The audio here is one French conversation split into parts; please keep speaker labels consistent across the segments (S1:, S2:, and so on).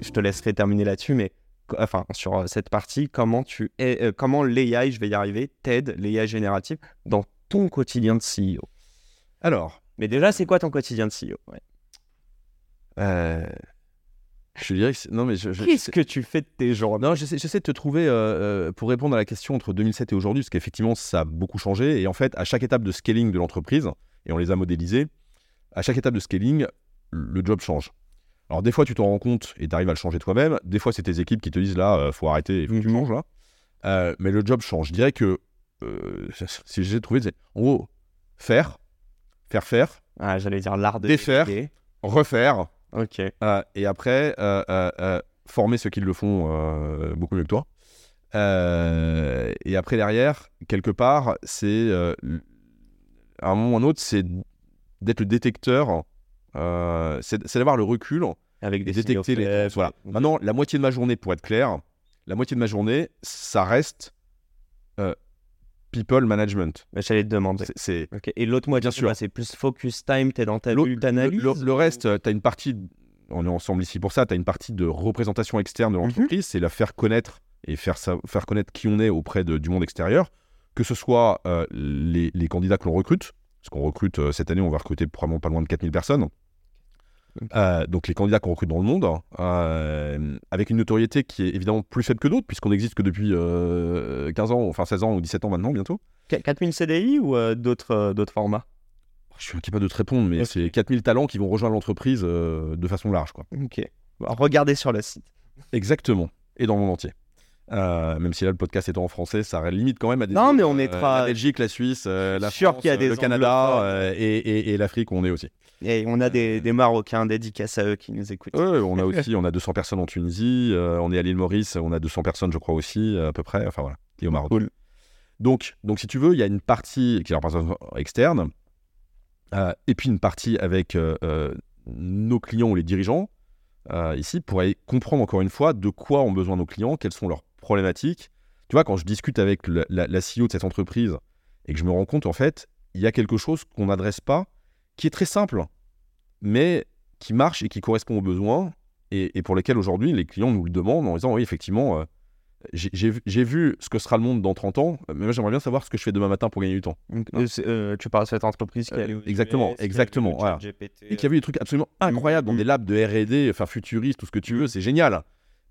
S1: Je te laisserai terminer là-dessus, mais enfin sur euh, cette partie, comment tu es, euh, comment l'AI, je vais y arriver, t'aide l'AI générative dans ton quotidien de CEO.
S2: Alors,
S1: Mais déjà, c'est quoi ton quotidien de CEO Ouais.
S2: euh, je dirais que non mais je, je-
S1: Qu'est-ce que tu fais de tes journées?
S2: Non j'essaie, j'essaie de te trouver euh, pour répondre à la question entre 2007 et aujourd'hui parce qu'effectivement ça a beaucoup changé et en fait à chaque étape de scaling de l'entreprise et on les a modélisés à chaque étape de scaling le job change. Alors des fois tu t'en rends compte et tu arrives à le changer toi-même, des fois c'est tes équipes qui te disent là euh, faut arrêter, il faut que tu changes là. Euh, mais le job change. Je dirais que euh, si j'ai trouvé c'est en gros faire, faire faire,
S1: Ah, j'allais dire l'art de
S2: Défaire. refaire
S1: Ok.
S2: Euh, et après, former ceux qui le font beaucoup mieux que toi. Et après, derrière, quelque part, c'est. à un moment ou à un autre, c'est d'être le détecteur. euh, c'est c'est d'avoir le recul
S1: Avec
S2: et
S1: des
S2: détecter les. Voilà. Maintenant, la moitié de ma journée, pour être clair, la moitié de ma journée, ça reste euh, people management.
S1: J'allais te demander.
S2: C'est- C'est
S1: Ok. Et l'autre moitié,
S2: Bien sûr.
S1: bah, c'est plus focus time, t'es dans ta bulle
S2: le,
S1: d'analyse.
S2: le- le reste, tu as une partie, on est ensemble ici pour ça, tu as une partie de représentation externe de
S1: Mhm.
S2: l'entreprise, c'est la faire connaître et faire, sa- faire connaître qui on est auprès de- du monde extérieur, que ce soit euh, les, les candidats que l'on recrute, parce qu'on recrute, euh, cette année, on va recruter probablement pas loin de 4000 personnes. Euh, donc les candidats qu'on recrute dans le monde, euh, avec une notoriété qui est évidemment plus faible que d'autres, puisqu'on n'existe que depuis euh, 15 ans, enfin 16 ans ou 17 ans maintenant bientôt.
S1: Qu- 4000 CDI ou euh, d'autres formats?
S2: Je suis incapable de te répondre, mais
S1: Ok.
S2: c'est 4000 talents qui vont rejoindre l'entreprise de façon large. Quoi.
S1: Ok. Regardez sur le site.
S2: Exactement. Et dans le monde entier. Euh, même si là, le podcast étant en français, ça limite quand même à des.
S1: Non, mais on
S2: euh,
S1: mettra-
S2: La Belgique, la Suisse, euh, la
S1: Sûr
S2: France,
S1: qu'il y a des
S2: le Canada euh, et, et- et l'Afrique où on est aussi.
S1: Et on a des, des Marocains dédicaces à eux qui nous écoutent.
S2: On a aussi on a 200 personnes en Tunisie, euh, on est à l'île Maurice, on a 200 personnes, je crois aussi, à peu près. Enfin voilà, et au Maroc.
S1: Cool.
S2: Donc, donc, si tu veux, il y a une partie qui est la représentation externe, euh, et puis une partie avec euh, euh, nos clients ou les dirigeants, euh, ici, pour aller comprendre encore une fois de quoi ont besoin nos clients, quelles sont leurs problématiques. Tu vois, quand je discute avec la, la CEO de cette entreprise et que je me rends compte, en fait, il y a quelque chose qu'on n'adresse pas, qui est très simple, mais qui marche et qui correspond aux besoins, et, et pour lesquels aujourd'hui les clients nous le demandent en disant, oui, effectivement, euh, j'ai- vu- ce que sera le monde dans 30 ans, mais moi j'aimerais bien savoir ce que je fais demain matin pour gagner du temps.
S1: Euh, euh, tu parles de cette entreprise qui est
S2: Euh, exactement,
S1: qui a
S2: exactement, voilà. Et qui a vu des trucs absolument incroyables dans
S1: mm.
S2: des labs de R&D, enfin futuristes, tout ce que tu veux, c'est génial.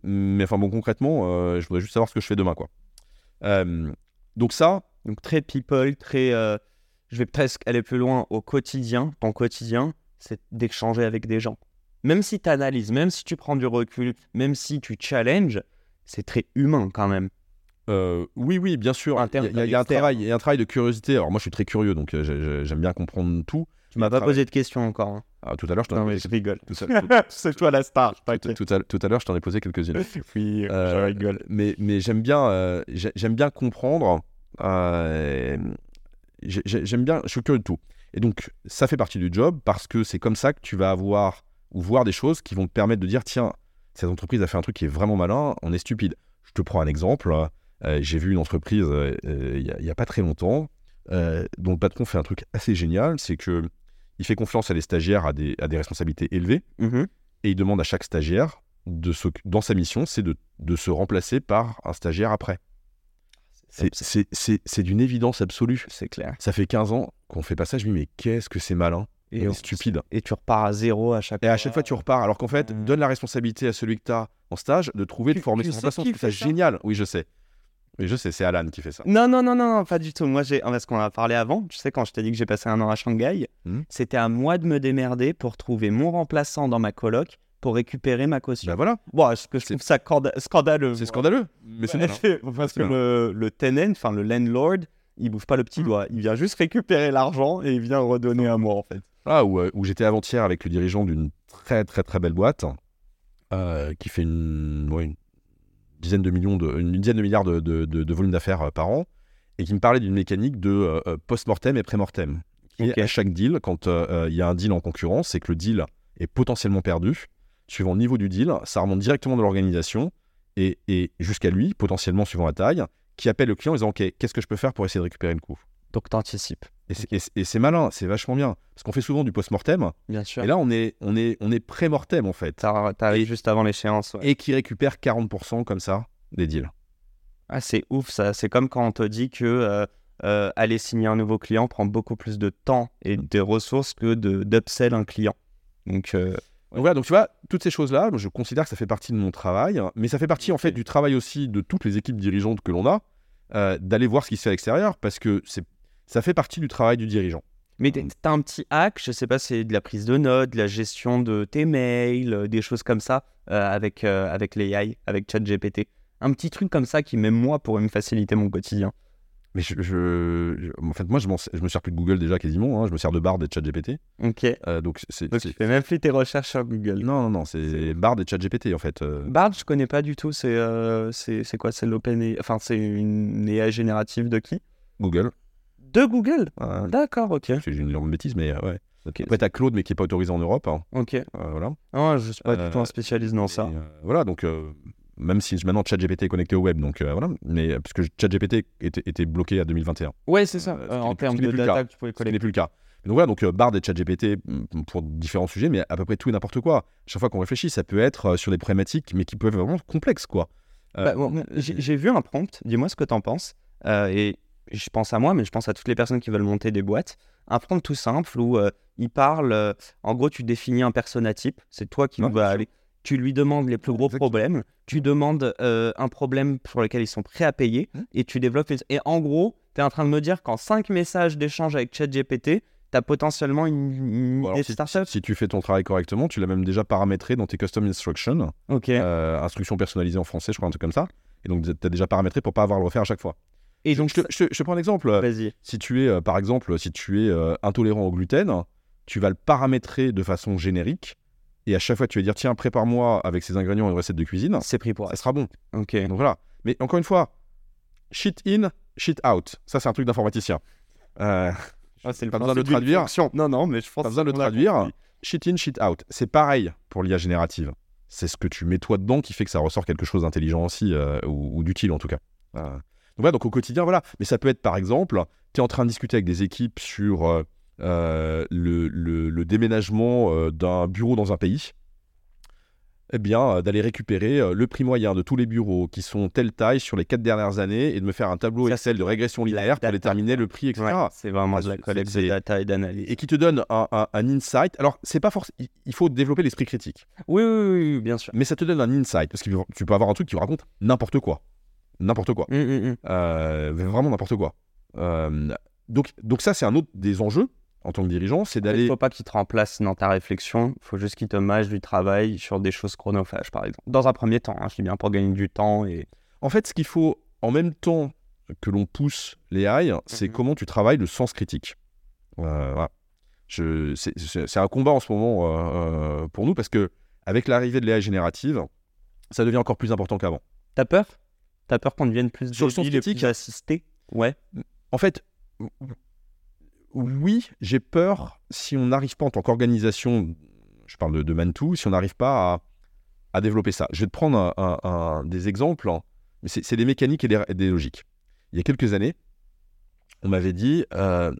S2: Mais enfin bon, concrètement, euh, je voudrais juste savoir ce que je fais demain, quoi. Euh, donc ça,
S1: Donc très people, très. euh, je vais presque aller plus loin au quotidien. Ton quotidien, c'est d'échanger avec des gens. Même si tu analyses, même si tu prends du recul, même si tu challenges, c'est très humain quand même.
S2: euh, oui, oui, bien sûr, il y, y a- il y a un travail, il y a un travail de curiosité. Alors moi, je suis très curieux, donc j'ai- j'ai- j'aime bien comprendre tout.
S1: Tu m'as pas
S2: travail.
S1: posé de questions encore. hein.
S2: Ah, tout à l'heure, je t'en ai posé-
S1: je rigole. c'est toi la star.
S2: tout- tout à- tout à l'heure, je t'en ai posé quelques-unes.
S1: Oui, je
S2: Euh,
S1: rigole.
S2: mais mais j'aime bien, euh, j'aime bien comprendre. euh, j'ai- j'ai- j'aime bien, je suis curieux de tout. Et donc, ça fait partie du job parce que c'est comme ça que tu vas avoir ou voir des choses qui vont te permettre de dire tiens, cette entreprise a fait un truc qui est vraiment malin, on est stupide. Je te prends un exemple. j'ai vu une entreprise il n'y a, pas très longtemps dont le patron fait un truc assez génial c'est que il fait confiance à des stagiaires à des, à des responsabilités élevées
S1: Mhm.
S2: et il demande à chaque stagiaire, de se- dans sa mission, c'est de, de se remplacer par un stagiaire après. C'est- C'est c'est- c'est d'une évidence absolue.
S1: C'est clair.
S2: Ça fait 15 ans qu'on fait pas ça, je me dis, mais qu'est-ce que c'est malin
S1: Et,
S2: et
S1: on-
S2: stupide.
S1: et tu repars à zéro à chaque
S2: Et
S1: fois.
S2: à chaque fois, tu repars. Alors qu'en fait,
S1: Mm.
S2: donne la responsabilité à celui que tu as en stage de trouver, de
S1: Tu-
S2: former
S1: tu
S2: son remplaçant. ça? génial. Oui, je sais. Oui, je sais, c'est Alan qui fait ça.
S1: Non, non, non, non, pas du tout. Moi, j'ai, parce qu'on en a parlé avant. Tu sais, quand je t'ai dit que j'ai passé un an à Shanghai,
S2: Mhm.
S1: c'était à moi de me démerder pour trouver mon remplaçant dans ma coloc pour récupérer ma caution.
S2: Ben voilà,
S1: Bon, que je
S2: c'est-
S1: trouve ça scandaleux
S2: c'est scandaleux. Mais c'est
S1: Ouais, c'est- Parce que le, le tenant, enfin le landlord, il bouge pas le petit
S2: Mhm.
S1: doigt. Il vient juste récupérer l'argent et il vient redonner à moi, en fait.
S2: Ah, où, euh, où j'étais avant-hier avec le dirigeant d'une très très très belle boîte euh, qui fait une, ouais, une dizaine de millions, de, une dizaine de milliards de, de, de- de volume d'affaires euh, par an, et qui me parlait d'une mécanique de euh, euh, post-mortem et pré-mortem.
S1: Ok.
S2: à chaque deal, quand il y a un deal en concurrence, c'est que le deal est potentiellement perdu. Suivant le niveau du deal, ça remonte directement dans l'organisation et, et jusqu'à lui, potentiellement suivant la taille, qui appelle le client en disant Ok, qu'est-ce que je peux faire pour essayer de récupérer le coup?
S1: Donc, t'anticipes.
S2: Et c'est- et c'est malin, c'est vachement bien. Parce qu'on fait souvent du post-mortem,
S1: Bien sûr.
S2: et là, on est, on est, on est pré-mortem, en fait.
S1: T'ar- T'arrives juste avant l'échéance. ouais.
S2: Et qui récupère 40% comme ça des deals.
S1: Ah, c'est ouf ça. C'est comme quand on te dit que euh, euh, aller signer un nouveau client prend beaucoup plus de temps et de ressources que d'upsell un client. Donc, euh,
S2: Donc voilà, donc tu vois, toutes ces choses-là, je considère que ça fait partie de mon travail, mais ça fait partie en fait du travail aussi de toutes les équipes dirigeantes que l'on a, euh, d'aller voir ce qui se fait à l'extérieur, parce que c'est, ça fait partie du travail du dirigeant.
S1: Mais t'as t'as un petit hack, je sais pas, c'est de la prise de notes, de la gestion de tes mails, euh, des choses comme ça euh, avec, euh, avec l'AI, avec ChatGPT. Un petit truc comme ça qui, même moi, pourrait me faciliter mon quotidien.
S2: Mais je, je- je- en fait, moi, je, je me sers plus de Google déjà quasiment, hein, je me sers de Bard et de ChatGPT.
S1: Ok.
S2: Euh, donc c'est,
S1: Donc,
S2: c'est-
S1: tu fais même plus tes recherches sur Google.
S2: non, non, non, c'est Bard et ChatGPT en fait. euh.
S1: Bard, je connais pas du tout. C'est euh, c'est c'est quoi? C'est l'open. Enfin, c'est une AI générative de qui?
S2: Google.
S1: De Google.
S2: Euh,
S1: D'accord, ok.
S2: j'ai une énorme bêtise, mais euh, ouais.
S1: Ok.
S2: Après, t'as Claude, mais qui est pas autorisé en Europe. hein,
S1: Ok.
S2: euh, voilà.
S1: Non, je suis pas
S2: Euh,
S1: du tout un spécialiste dans ça.
S2: Euh, voilà, donc euh, même si maintenant ChatGPT est connecté au web, donc euh, voilà, mais euh, parce que ChatGPT était, était bloqué à 2021,
S1: Ouais, c'est ça.
S2: euh, ce
S1: Euh, en
S2: n'est-
S1: termes
S2: ce n'est
S1: de data que tu pouvez
S2: ce qui n'est
S1: collecter.
S2: plus le cas. Donc voilà, donc euh, Bard et ChatGPT mm, pour différents sujets, mais à peu près tout et n'importe quoi. Chaque fois qu'on réfléchit, ça peut être euh, sur des problématiques, mais qui peuvent être vraiment complexes, quoi. Euh,
S1: Bah, bon, j'ai vu un prompt, dis-moi ce que t'en penses. Euh, et je pense à moi, mais je pense à toutes les personnes qui veulent monter des boîtes. Un prompt tout simple où euh, il parle, euh, en gros, tu définis un persona type, c'est toi qui
S2: Ouais,
S1: vas aller. Tu lui demandes les plus gros
S2: Exactement.
S1: problèmes, tu demandes euh, un problème pour lequel ils sont prêts à payer,
S2: Mhm.
S1: et tu développes. Et en gros, tu es en train de me dire qu'en 5 messages d'échange avec ChatGPT, tu as potentiellement une, une
S2: alors, si,
S1: startup.
S2: si tu fais ton travail correctement, tu l'as même déjà paramétré dans tes custom instructions,
S1: Ok.
S2: instructions personnalisées en français, je crois, un truc comme ça. Et donc, tu as déjà paramétré pour pas avoir à le refaire à chaque fois.
S1: Et donc,
S2: je, je prends un exemple.
S1: vas-y.
S2: Si tu es, euh, par exemple, si tu es euh, intolérant au gluten, tu vas le paramétrer de façon générique. Et à chaque fois, tu vas dire tiens, prépare-moi avec ces ingrédients une recette de cuisine.
S1: C'est pris pour
S2: Ça sera bon.
S1: Ok.
S2: Donc voilà. Mais encore une fois, shit in, shit out. Ça, c'est un truc d'informaticien. Euh,
S1: Ah, c'est le
S2: Pas besoin de
S1: d'une
S2: traduire.
S1: Non, non, mais je pense
S2: pas besoin de le traduire. Shit in, shit out. C'est pareil pour l'IA générative. C'est ce que tu mets toi dedans qui fait que ça ressort quelque chose d'intelligent aussi, euh, ou, ou d'utile en tout cas. Euh, voilà, donc au quotidien, voilà. Mais ça peut être par exemple, tu es en train de discuter avec des équipes sur euh, euh, le, le- le déménagement euh, d'un bureau dans un pays. Eh bien, d'aller récupérer le prix moyen de tous les bureaux qui sont telle taille sur les quatre dernières années et de me faire un tableau Excel de régression linéaire pour déterminer le prix, etc.
S1: Ouais, c'est vraiment
S2: Ah,
S1: de la collecte de data et d'analyse.
S2: et qui te donne un, un- un insight. Alors, c'est pas forcément. Il faut développer l'esprit critique,
S1: Oui, oui, oui, bien sûr.
S2: mais ça te donne un insight parce que tu peux avoir un truc qui raconte n'importe quoi, n'importe quoi,
S1: Hum, hum, hum.
S2: Euh, vraiment n'importe quoi. Euh, donc, donc ça, c'est un autre des enjeux en tant que dirigeant, c'est
S1: Il
S2: d'aller.
S1: faut pas qu'il te remplace dans ta réflexion. Il faut juste qu'il te mâche du travail sur des choses chronophages, par exemple. Dans un premier temps, hein, je dis bien pour gagner du temps et.
S2: En fait, ce qu'il faut en même temps que l'on pousse les AI, c'est
S1: Mhm.
S2: comment tu travailles le sens critique. Euh, voilà. C'est- un combat en ce moment pour nous parce que avec l'arrivée de l'AI générative, ça devient encore plus important qu'avant.
S1: T'as peur? T'as peur qu'on devienne plus
S2: Sur le sens
S1: débile et plus assisté? Ouais.
S2: En fait, oui, j'ai peur si on n'arrive pas en tant qu'organisation, je parle de, de Mantou, si on n'arrive pas à, à développer ça. Je vais te prendre un- un- un- des exemples, hein, mais c'est des mécaniques et des, logiques. Il y a quelques années, on m'avait dit euh,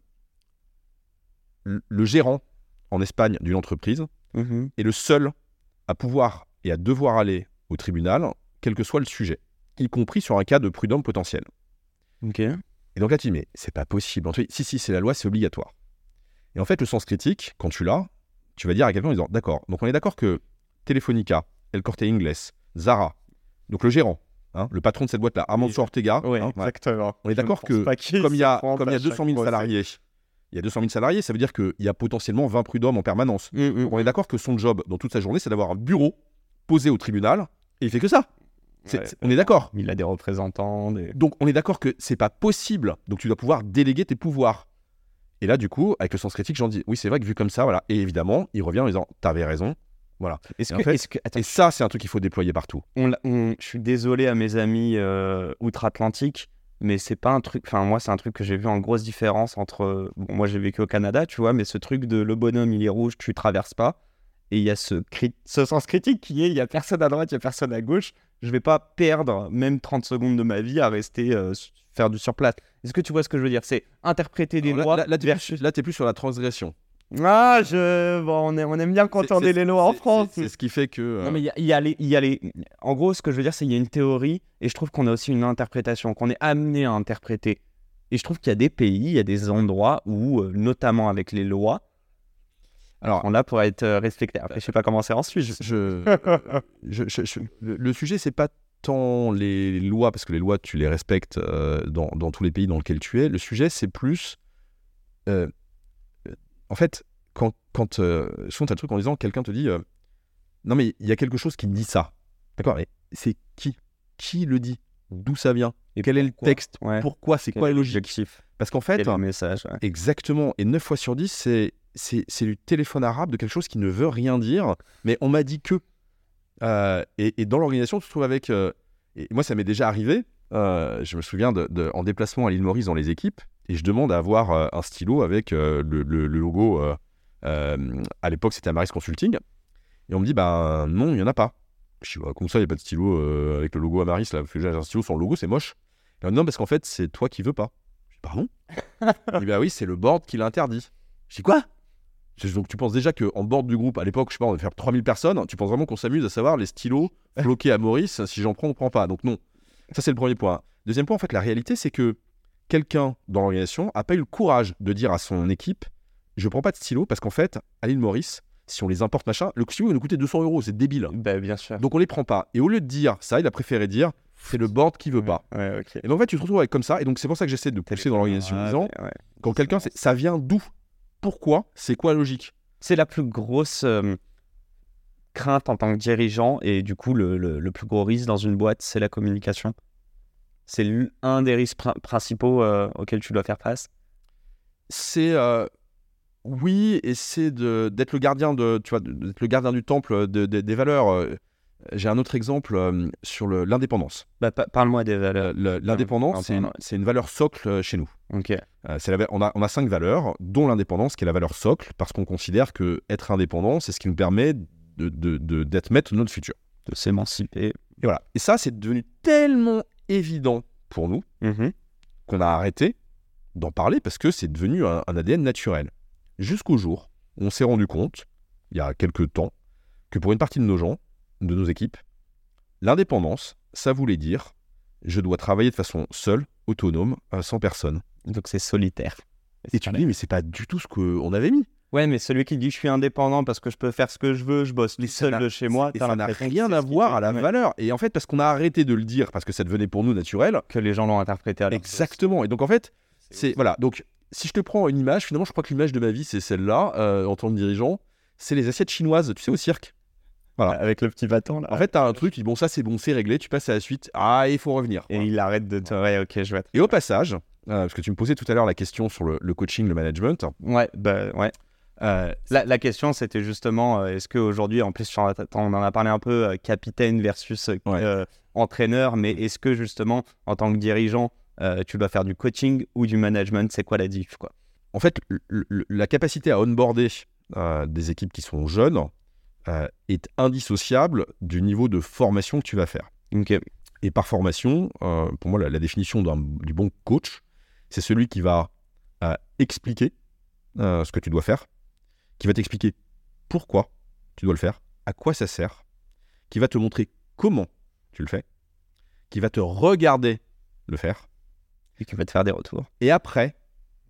S2: le gérant en Espagne d'une entreprise
S1: Mhm.
S2: est le seul à pouvoir et à devoir aller au tribunal, quel que soit le sujet, y compris sur un cas de prud'homme potentiel.
S1: Ok.
S2: Et donc là, tu dis, mais c'est pas possible. Te dit, si, si, c'est la loi, c'est obligatoire. Et en fait, le sens critique, quand tu l'as, tu vas dire à quelqu'un en disant, d'accord, donc on est d'accord que Telefonica, El Corte Inglés, Zara, donc le gérant, hein, le patron de cette boîte-là, Armando Ortega,
S1: Ouais,
S2: hein,
S1: exactement.
S2: on est d'accord que comme il y a, comme il y a 200 000 salariés, il y a 200 000 salariés, ça veut dire qu'il y a potentiellement 20 prud'hommes en permanence.
S1: Mm,
S2: Donc on est d'accord que son job dans toute sa journée, c'est d'avoir un bureau posé au tribunal, et il fait que ça.
S1: Ouais.
S2: on est d'accord.
S1: Il a des représentants. Des...
S2: Donc on est d'accord que c'est pas possible. Donc tu dois pouvoir déléguer tes pouvoirs. Et là, du coup, avec le sens critique, j'en dis, oui, c'est vrai que vu comme ça, voilà. Et évidemment, il revient en disant, t'avais raison. Voilà.
S1: Est-ce
S2: Et en
S1: que,
S2: fait-
S1: est-ce que- attends,
S2: Et ça, c'est un truc qu'il faut déployer partout.
S1: on l'a- on- je suis désolé à mes amis euh, outre-Atlantique, mais c'est pas un truc. Enfin, moi, c'est un truc que j'ai vu en grosse différence entre. Bon, moi, j'ai vécu au Canada, tu vois, mais ce truc de le bonhomme, il est rouge, tu traverses pas. Et il y a ce, cri- ce sens critique qui est il y a personne à droite, il y a personne à gauche. Je vais pas perdre même 30 secondes de ma vie à rester euh, faire du surplace. Est-ce que tu vois ce que je veux dire? C'est interpréter des lois.
S2: là, là, t'es
S1: versus-
S2: plus, sur la transgression.
S1: Ah, je... bon, on, aime, on aime bien contourner les lois en France.
S2: C'est ce qui fait que. euh,
S1: Non, mais il y a, il y a les, y a les- En gros, ce que je veux dire, c'est qu'il y a une théorie et je trouve qu'on a aussi une interprétation, qu'on est amené à interpréter. Et je trouve qu'il y a des pays, il y a des endroits où, euh, notamment avec les lois,
S2: Alors,
S1: on là pour être euh, respecté. Après, je sais pas comment c'est je,
S2: je- je- je- le, sujet, c'est pas tant les lois, parce que les lois, tu les respectes euh, dans, dans tous les pays dans lesquels tu es. Le sujet, c'est plus. euh, en fait, quand, quand euh, souvent, tu as le truc en disant, quelqu'un te dit Non, mais il y a quelque chose qui dit ça. D'accord, mais c'est qui? Qui le dit? D'où ça vient?
S1: Et
S2: Quel est le texte?
S1: Ouais.
S2: Pourquoi? C'est quoi la logique? Parce qu'en fait,
S1: Quel message? Ouais.
S2: Exactement. Et 9 fois sur 10, c'est, c'est, du téléphone arabe de quelque chose qui ne veut rien dire, mais on m'a dit que. Euh, et, dans l'organisation, tu te trouves avec. euh, et moi, ça m'est déjà arrivé. euh, je me souviens de, en déplacement à l'île Maurice dans les équipes, et je demande à avoir un stylo avec le, le- logo. à l'époque, c'était Amaris Consulting. Et on me dit, bah non, il n'y en a pas. Je dis, bah, comme ça, il n'y a pas de stylo avec le logo Amaris, là, j'ai un stylo sans le logo, c'est moche. Et me dit, non, parce qu'en fait, c'est toi qui veux pas. Je dis, pardon? Il dit, bah oui, c'est le board qui l'interdit. Je dis, quoi? Donc tu penses déjà qu'en board du groupe, à l'époque, je sais pas, on devait faire 3000 personnes, tu penses vraiment qu'on s'amuse à savoir les stylos bloqués à Maurice, si j'en prends, on prend pas. Donc non. Ça, c'est le premier point. Deuxième point, en fait, la réalité, c'est que quelqu'un dans l'organisation a pas eu le courage de dire à son équipe, je prends pas de stylo, parce qu'en fait, à l'île Maurice, si on les importe, machin, le stylo va nous coûter 200 euros, c'est débile.
S1: Bah, bien sûr.
S2: Donc on les prend pas. Et au lieu de dire ça, il a préféré dire, c'est le board qui veut pas.
S1: Ouais.
S2: Et donc en fait, tu te retrouves avec comme ça, et donc c'est pour ça que j'essaie de pousser dans l'organisation en
S1: Ah,
S2: disant, quand quelqu'un, ça vient d'où Pourquoi C'est quoi la logique?
S1: C'est la plus grosse euh, crainte en tant que dirigeant et du coup, le, le- le plus gros risque dans une boîte, c'est la communication. C'est un des risques prin- principaux euh, auxquels tu dois faire face.
S2: C'est euh, oui, et c'est d'être le gardien de, tu vois, d'être le gardien du temple de- de- des valeurs. Euh. J'ai un autre exemple euh, sur l'indépendance.
S1: Bah, pa- Parle-moi des
S2: Euh,
S1: valeurs.
S2: le- L'indépendance, c'est une, valeur socle euh, chez nous. Euh, la on, a, on a cinq valeurs, dont l'indépendance qui est la valeur socle, parce qu'on considère que être indépendant, c'est ce qui nous permet de- de- de- d'être maître de notre futur.
S1: De s'émanciper.
S2: Et voilà. Et ça, c'est devenu tellement évident pour nous
S1: Mhm.
S2: qu'on a arrêté d'en parler parce que c'est devenu un, un ADN naturel. Jusqu'au jour où on s'est rendu compte, il y a quelques temps, que pour une partie de nos gens, de nos équipes, l'indépendance, ça voulait dire je dois travailler de façon seule, autonome, euh, sans personne.
S1: Donc c'est solitaire.
S2: Et tu te dis, mais c'est pas du tout ce qu'on avait mis.
S1: Ouais, mais celui qui dit je suis indépendant parce que je peux faire ce que je veux, je bosse seul
S2: n'a-
S1: de chez moi,
S2: Et ça n'a rien à voir à la
S1: ouais,
S2: valeur. Et en fait, parce qu'on a arrêté de le dire, parce que ça devenait pour nous naturel,
S1: que les gens l'ont interprété à leur
S2: Exactement. Et donc en fait, c'est voilà. Donc si je te prends une image, finalement, je crois que l'image de ma vie, c'est celle-là euh, en tant que dirigeant. C'est les assiettes chinoises, tu sais, au cirque. Voilà.
S1: avec le petit bâton là.
S2: En fait, t'as un truc, bon, ça c'est bon, c'est réglé, tu passes à la suite. Ah, il faut revenir.
S1: et il arrête de te. Ouais, ok, je vois.
S2: Et au passage, euh, parce que tu me posais tout à l'heure la question sur le, le coaching, le management.
S1: Ouais, bah ouais.
S2: euh,
S1: La, la question, c'était justement, euh, est-ce qu'aujourd'hui, en plus, on en a parlé un peu, capitaine versus
S2: Ouais.
S1: entraîneur, mais est-ce que justement, en tant que dirigeant, tu dois faire du coaching ou du management? C'est quoi la diff quoi?
S2: En fait, le- le- la capacité à onboarder des équipes qui sont jeunes euh, est indissociable du niveau de formation que tu vas faire. Et par formation, euh, pour moi, la, la définition du bon coach, c'est celui qui va euh, expliquer ce que tu dois faire, qui va t'expliquer pourquoi tu dois le faire, à quoi ça sert, qui va te montrer comment tu le fais, qui va te regarder le faire,
S1: Et qui va te faire des retours.
S2: et après,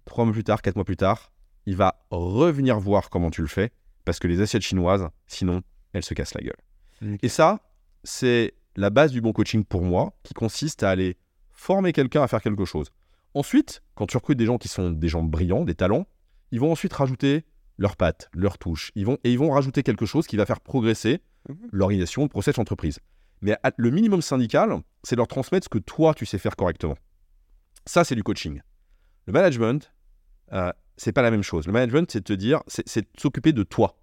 S2: trois mois plus tard, quatre mois plus tard, il va revenir voir comment tu le fais, parce que les assiettes chinoises, sinon, elles se cassent la gueule. Et ça, c'est la base du bon coaching pour moi, qui consiste à aller former quelqu'un à faire quelque chose. Ensuite, quand tu recrutes des gens qui sont des gens brillants, des talents, ils vont ensuite rajouter leurs pattes, leurs touches, ils vont, et ils vont rajouter quelque chose qui va faire progresser
S1: Mhm.
S2: l'organisation, le process, l'entreprise. Mais à- le minimum syndical, c'est leur transmettre ce que toi, tu sais faire correctement. Ça, c'est du coaching. Le management, euh, c'est pas la même chose. Le management, c'est te dire, c'est s'occuper de toi.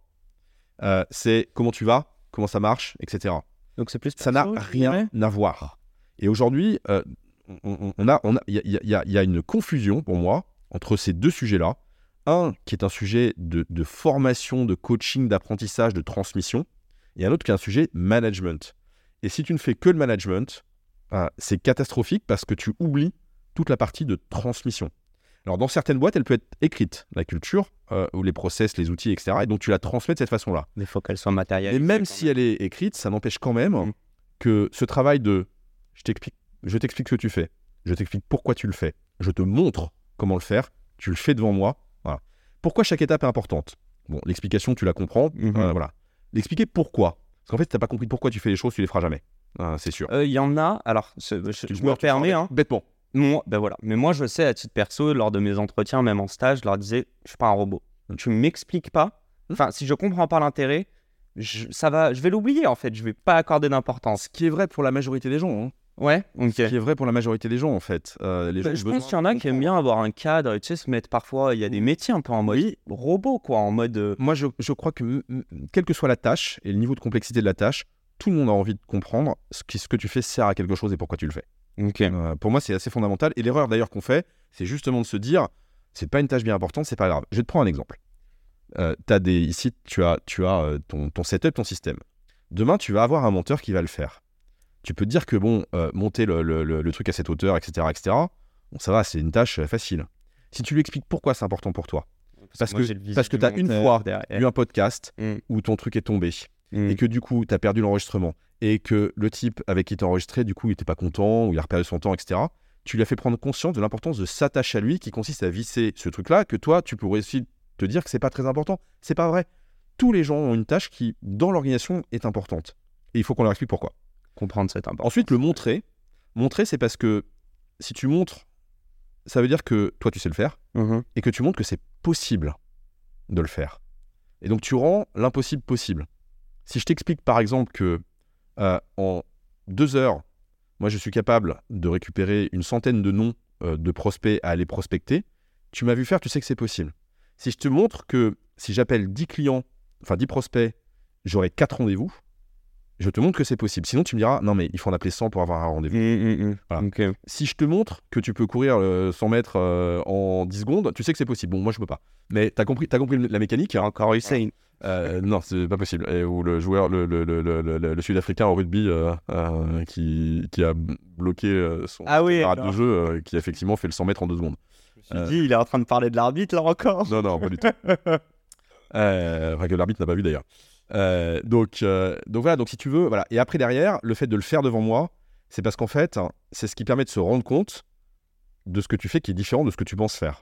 S2: Euh, c'est comment tu vas, comment ça marche, etc.
S1: Donc c'est plus
S2: Ça n'a rien à voir. Et aujourd'hui, euh, on, a, on a, il y a, y a- il y a une confusion pour moi entre ces deux sujets-là. Un qui est un sujet de, de formation, de coaching, d'apprentissage, de transmission, et un autre qui est un sujet management. Et si tu ne fais que le management, euh, c'est catastrophique parce que tu oublies toute la partie de transmission. Alors dans certaines boîtes, elle peut être écrite, la culture, euh, ou les process, les outils, etc. Et donc tu la transmets de cette façon-là.
S1: Mais il faut qu'elle soit matérielle.
S2: Mais même si elle est écrite, ça n'empêche quand même
S1: Mm.
S2: que ce travail de je t'explique, je t'explique ce que tu fais, je t'explique pourquoi tu le fais, je te montre comment le faire, tu le fais devant moi. Voilà. Pourquoi chaque étape est importante? Bon, l'explication, tu la comprends.
S1: Mhm.
S2: euh, voilà. L'expliquer pourquoi. Parce qu'en fait, si t'as pas compris pourquoi tu fais les choses, tu les feras jamais. Ah, c'est sûr.
S1: Euh, Il y en a, alors je, me permets, hein,
S2: Bêtement.
S1: Moi, ben voilà. mais moi je sais à titre perso, lors de mes entretiens, même en stage, je leur disais, je suis pas un robot. Tu m'expliques pas, enfin si je comprends pas l'intérêt, je, ça va, je vais l'oublier en fait, je vais pas accorder d'importance.
S2: Ce qui est vrai pour la majorité des gens. hein.
S1: Ouais, ok.
S2: Ce qui est vrai pour la majorité des gens, en fait. Euh, les
S1: Bah, je pense qu'il y en a qui aiment bien avoir un cadre, et tu sais, se mettre parfois, il y a des métiers un peu en mode robot, quoi, en mode. euh,
S2: Moi, je, je crois que quelle que soit la tâche et le niveau de complexité de la tâche, tout le monde a envie de comprendre ce, ce que tu fais sert à quelque chose et pourquoi tu le fais. Euh, pour moi, c'est assez fondamental. Et l'erreur d'ailleurs qu'on fait, c'est justement de se dire, c'est pas une tâche bien importante, c'est pas grave. Je vais te prendre un exemple. Euh, des, ici, tu as, tu as euh, ton, ton setup, ton système. Demain, tu vas avoir un monteur qui va le faire. Tu peux te dire que bon, euh, monter le, le- le- le truc à cette hauteur, etc., etc. Bon, ça va, c'est une tâche facile. Si tu lui expliques pourquoi c'est important pour toi, Parce que- parce que
S1: du
S2: t'as une fois
S1: derrière.
S2: eu un podcast
S1: Mm.
S2: où ton truc est tombé,
S1: Mm.
S2: et que du coup, tu as perdu l'enregistrement, et que le type avec qui tu enregistré, du coup, il était pas content, ou il a perdu son temps, etc., tu lui as fait prendre conscience de l'importance de sa tâche à lui, qui consiste à visser ce truc-là, que toi, tu pourrais aussi te dire que c'est pas très important. C'est pas vrai. Tous les gens ont une tâche qui, dans l'organisation, est importante. Et il faut qu'on leur explique pourquoi.
S1: comprendre cette importance.
S2: Ensuite, le montrer. Montrer, c'est parce que si tu montres, ça veut dire que toi, tu sais le faire,
S1: Mhm.
S2: et que tu montres que c'est possible de le faire. Et donc tu rends l'impossible possible. Si je t'explique par exemple que euh, en deux heures, moi je suis capable de récupérer une centaine de noms euh, de prospects à aller prospecter, tu m'as vu faire, tu sais que c'est possible. Si je te montre que si j'appelle 10 clients, enfin 10 prospects, j'aurai 4 rendez-vous, je te montre que c'est possible. Sinon tu me diras, non mais il faut en appeler 100 pour avoir un rendez-vous.
S1: Mm, mm, mm.
S2: Voilà.
S1: Ok.
S2: Si je te montre que tu peux courir euh, 100 mètres euh, en 10 secondes, tu sais que c'est possible. Bon, moi, je peux pas. Mais tu as compris, t'as compris la mécanique hein?
S1: Encore.
S2: Euh, Non, c'est pas possible. Et, ou le joueur, le, le, le, le, le- le Sud-Africain au rugby euh, euh, qui, qui a bloqué euh, son
S1: Ah oui,
S2: de jeu, qui a effectivement fait le 100 mètres en 2 secondes.
S1: Je me suis dit, il est en train de parler de l'arbitre là encore.
S2: Non, non, pas du tout. Enfin, que l'arbitre n'a pas vu d'ailleurs. Donc, donc voilà, donc si tu veux, voilà. Et après derrière, le fait de le faire devant moi, c'est parce qu'en fait, hein, c'est ce qui permet de se rendre compte de ce que tu fais qui est différent de ce que tu penses faire.